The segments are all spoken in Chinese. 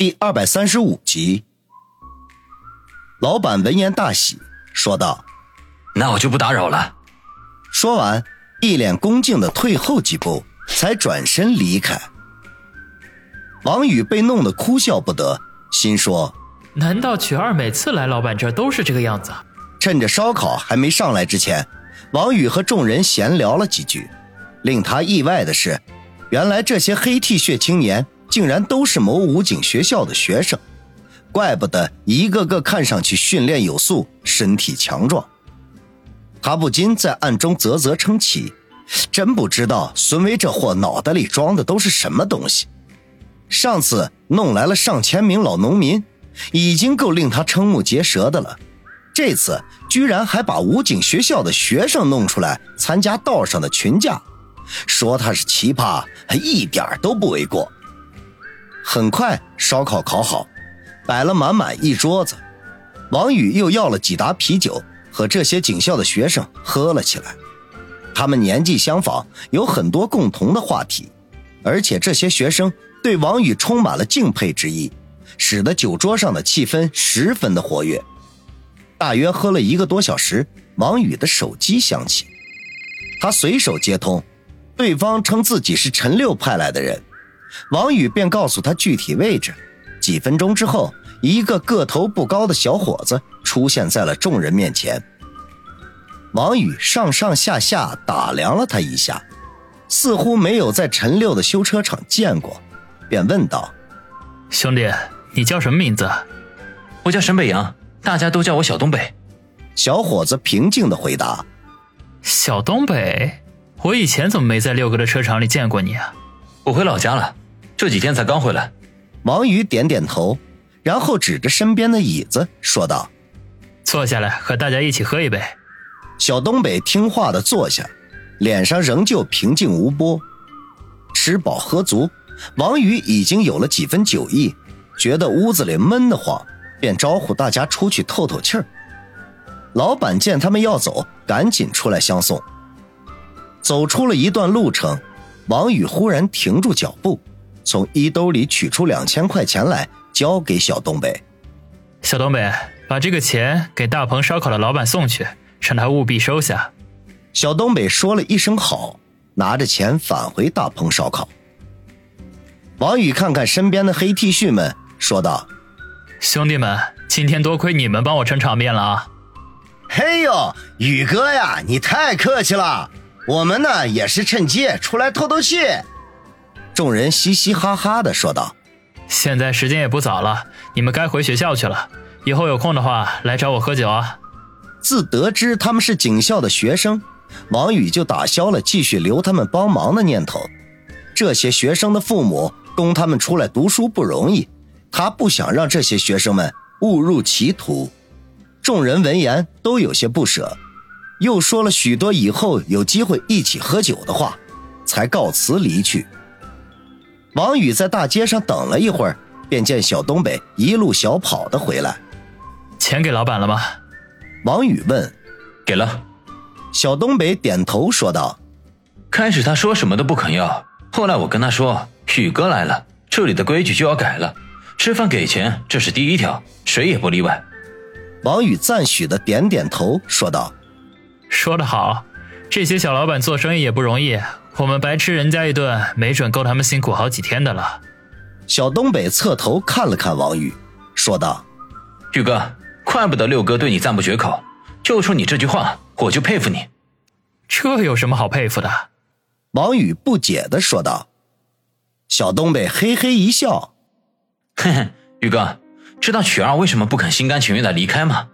第二百三十五集，老板闻言大喜，说道：“那我就不打扰了。”说完，一脸恭敬的退后几步，才转身离开。王宇被弄得哭笑不得，心说：“难道曲二每次来老板这儿都是这个样子？”趁着烧烤还没上来之前，王宇和众人闲聊了几句。令他意外的是，原来这些黑 T 恤青年。竟然都是某武警学校的学生，怪不得一个个看上去训练有素，身体强壮。他不禁在暗中啧啧称奇，真不知道孙威这货脑袋里装的都是什么东西。上次弄来了上千名老农民，已经够令他瞠目结舌的了，这次居然还把武警学校的学生弄出来参加道上的群架，说他是奇葩，一点都不为过。很快，烧烤烤好，摆了满满一桌子。王宇又要了几打啤酒，和这些警校的学生喝了起来。他们年纪相仿，有很多共同的话题，而且这些学生对王宇充满了敬佩之意，使得酒桌上的气氛十分的活跃。大约喝了一个多小时，王宇的手机响起，他随手接通，对方称自己是陈六派来的人。王宇便告诉他具体位置。几分钟之后，一个个头不高的小伙子出现在了众人面前。王宇上上下下打量了他一下，似乎没有在陈六的修车厂见过，便问道：“兄弟，你叫什么名字？”“我叫沈北洋，大家都叫我小东北。”小伙子平静地回答。“小东北，我以前怎么没在六哥的车厂里见过你啊？”“我回老家了。”这几天才刚回来，王宇点点头，然后指着身边的椅子说道：“坐下来，和大家一起喝一杯。”小东北听话的坐下，脸上仍旧平静无波。吃饱喝足，王宇已经有了几分酒意，觉得屋子里闷得慌，便招呼大家出去透透气儿。老板见他们要走，赶紧出来相送。走出了一段路程，王宇忽然停住脚步。从衣兜里取出两千块钱来，交给小东北。小东北，把这个钱给大鹏烧烤的老板送去，让他务必收下。小东北说了一声好，拿着钱返回大鹏烧烤。王宇看看身边的黑 T 恤们，说道：“兄弟们，今天多亏你们帮我撑场面了啊！”嘿呦，宇哥呀，你太客气了。我们呢也是趁机出来透透气。众人嘻嘻哈哈的说道：“现在时间也不早了，你们该回学校去了。以后有空的话来找我喝酒啊。”自得知他们是警校的学生，王宇就打消了继续留他们帮忙的念头。这些学生的父母供他们出来读书不容易，他不想让这些学生们误入歧途。众人闻言都有些不舍，又说了许多以后有机会一起喝酒的话，才告辞离去。王宇在大街上等了一会儿，便见小东北一路小跑的回来。钱给老板了吗？王宇问。给了。小东北点头说道。开始他说什么都不肯要，后来我跟他说：“宇哥来了，这里的规矩就要改了，吃饭给钱，这是第一条，谁也不例外。”王宇赞许的点点头说道。说得好，这些小老板做生意也不容易。我们白吃人家一顿，没准够他们辛苦好几天的了。小东北侧头看了看王宇，说道：“宇哥，怪不得六哥对你赞不绝口，就冲你这句话，我就佩服你。这有什么好佩服的？”王宇不解的说道。小东北嘿嘿一笑：“嘿嘿，宇哥，知道曲儿为什么不肯心甘情愿的离开吗？”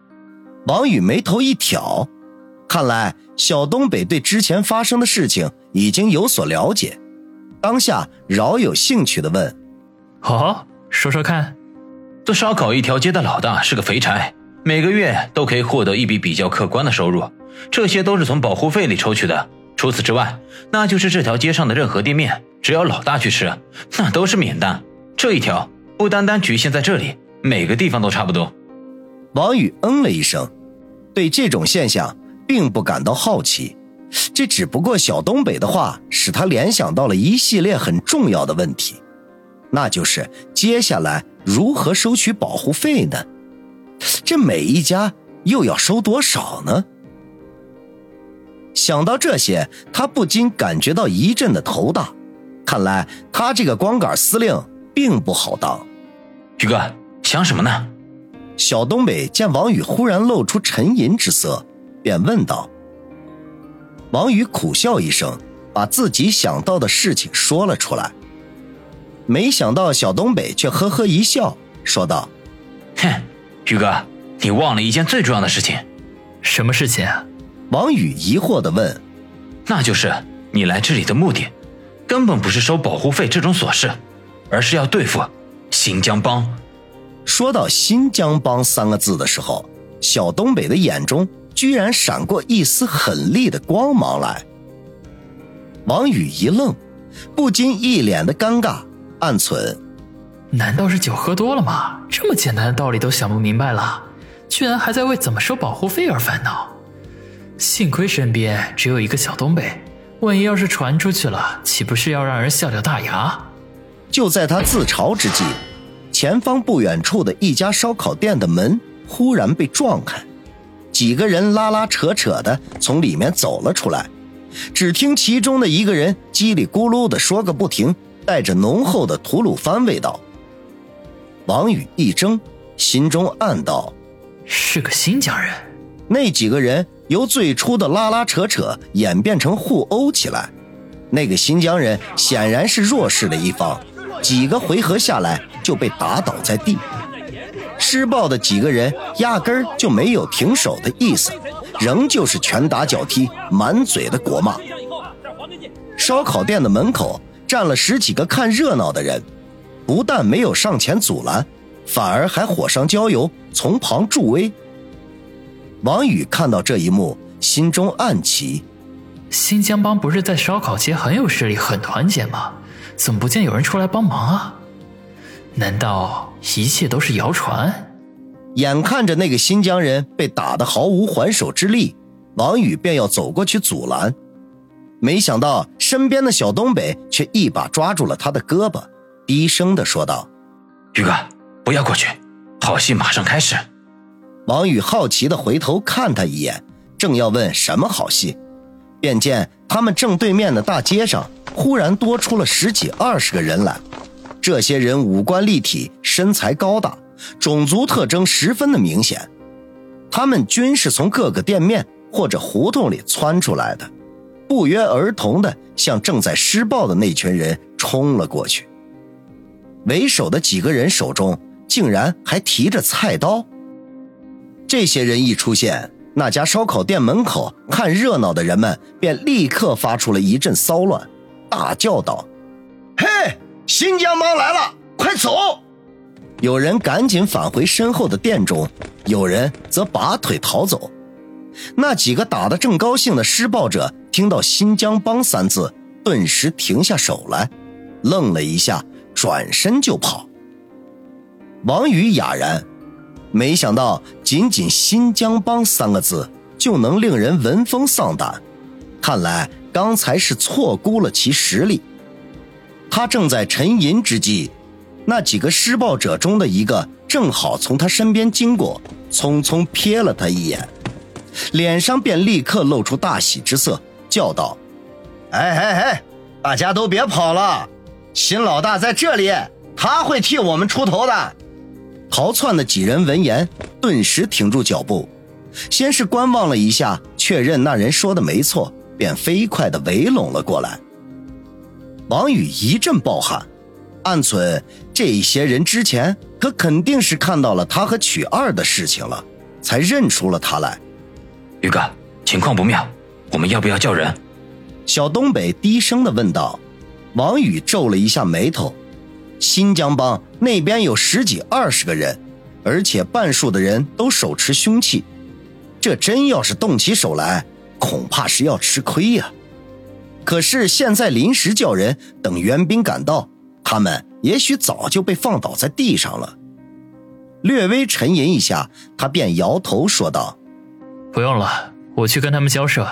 王宇眉头一挑。看来小东北对之前发生的事情已经有所了解，当下饶有兴趣的问：“哦，说说看。”做烧烤一条街的老大是个肥差，每个月都可以获得一笔比较可观的收入，这些都是从保护费里抽取的。除此之外，那就是这条街上的任何店面，只要老大去吃，那都是免单。这一条不单单局限在这里，每个地方都差不多。王宇嗯了一声，对这种现象。并不感到好奇，这只不过小东北的话使他联想到了一系列很重要的问题，那就是接下来如何收取保护费呢？这每一家又要收多少呢？想到这些，他不禁感觉到一阵的头大。看来他这个光杆司令并不好当。宇哥想什么呢？小东北见王宇忽然露出沉吟之色，便问道。王宇苦笑一声，把自己想到的事情说了出来。没想到小东北却呵呵一笑，说道：“哼，宇哥，你忘了一件最重要的事情。什么事情？”王宇疑惑的问：“那就是你来这里的目的，根本不是收保护费这种琐事，而是要对付新疆帮。”说到“新疆帮”三个字的时候，小东北的眼中居然闪过一丝狠厉的光芒来。王宇一愣，不禁一脸的尴尬，暗忖：“难道是酒喝多了吗？这么简单的道理都想不明白了，居然还在为怎么收保护费而烦恼。”幸亏身边只有一个小东北，万一要是传出去了，岂不是要让人笑掉大牙？就在他自嘲之际，前方不远处的一家烧烤店的门忽然被撞开，几个人拉拉扯扯的从里面走了出来。只听其中的一个人叽里咕噜的说个不停，带着浓厚的吐鲁番味道。王宇一怔，心中暗道：是个新疆人。那几个人。由最初的拉拉扯扯演变成互殴起来，那个新疆人显然是弱势的一方，几个回合下来就被打倒在地。施暴的几个人压根儿就没有停手的意思，仍旧是拳打脚踢，满嘴的国骂。烧烤店的门口站了十几个看热闹的人，不但没有上前阻拦，反而还火上浇油，从旁助威。王宇看到这一幕，心中暗奇：新疆帮不是在烧烤街很有势力、很团结吗？怎么不见有人出来帮忙啊？难道一切都是谣传？眼看着那个新疆人被打得毫无还手之力，王宇便要走过去阻拦，没想到身边的小东北却一把抓住了他的胳膊，低声的说道：“宇哥，不要过去，好戏马上开始。”王宇好奇的回头看他一眼，正要问什么好戏，便见他们正对面的大街上忽然多出了十几二十个人来。这些人五官立体，身材高大，种族特征十分的明显。他们均是从各个店面或者胡同里窜出来的，不约而同地向正在施暴的那群人冲了过去。为首的几个人手中竟然还提着菜刀。这些人一出现，那家烧烤店门口看热闹的人们便立刻发出了一阵骚乱，大叫道：“，新疆帮来了，快走！”有人赶紧返回身后的店中，有人则拔腿逃走。那几个打得正高兴的施暴者听到“新疆帮”三字，顿时停下手来，愣了一下，转身就跑。王宇哑然。没想到，仅仅“新疆帮”三个字就能令人闻风丧胆，看来刚才是错估了其实力。他正在沉吟之际，那几个施暴者中的一个正好从他身边经过，匆匆瞥了他一眼，脸上便立刻露出大喜之色，叫道：“哎哎哎，大家都别跑了，新老大在这里，他会替我们出头的。”逃窜的几人闻言，顿时停住脚步，先是观望了一下，确认那人说的没错，便飞快地围拢了过来。王宇一阵暴汗，暗存：这些人之前可肯定是看到了他和曲二的事情了，才认出了他来。宇哥，情况不妙，我们要不要叫人？小东北低声的问道。王宇皱了一下眉头。新疆帮那边有十几二十个人，而且半数的人都手持凶器，这真要是动起手来，恐怕是要吃亏呀。可是现在临时叫人等援兵赶到，他们也许早就被放倒在地上了。略微沉吟一下，他便摇头说道：“不用了，我去跟他们交涉。”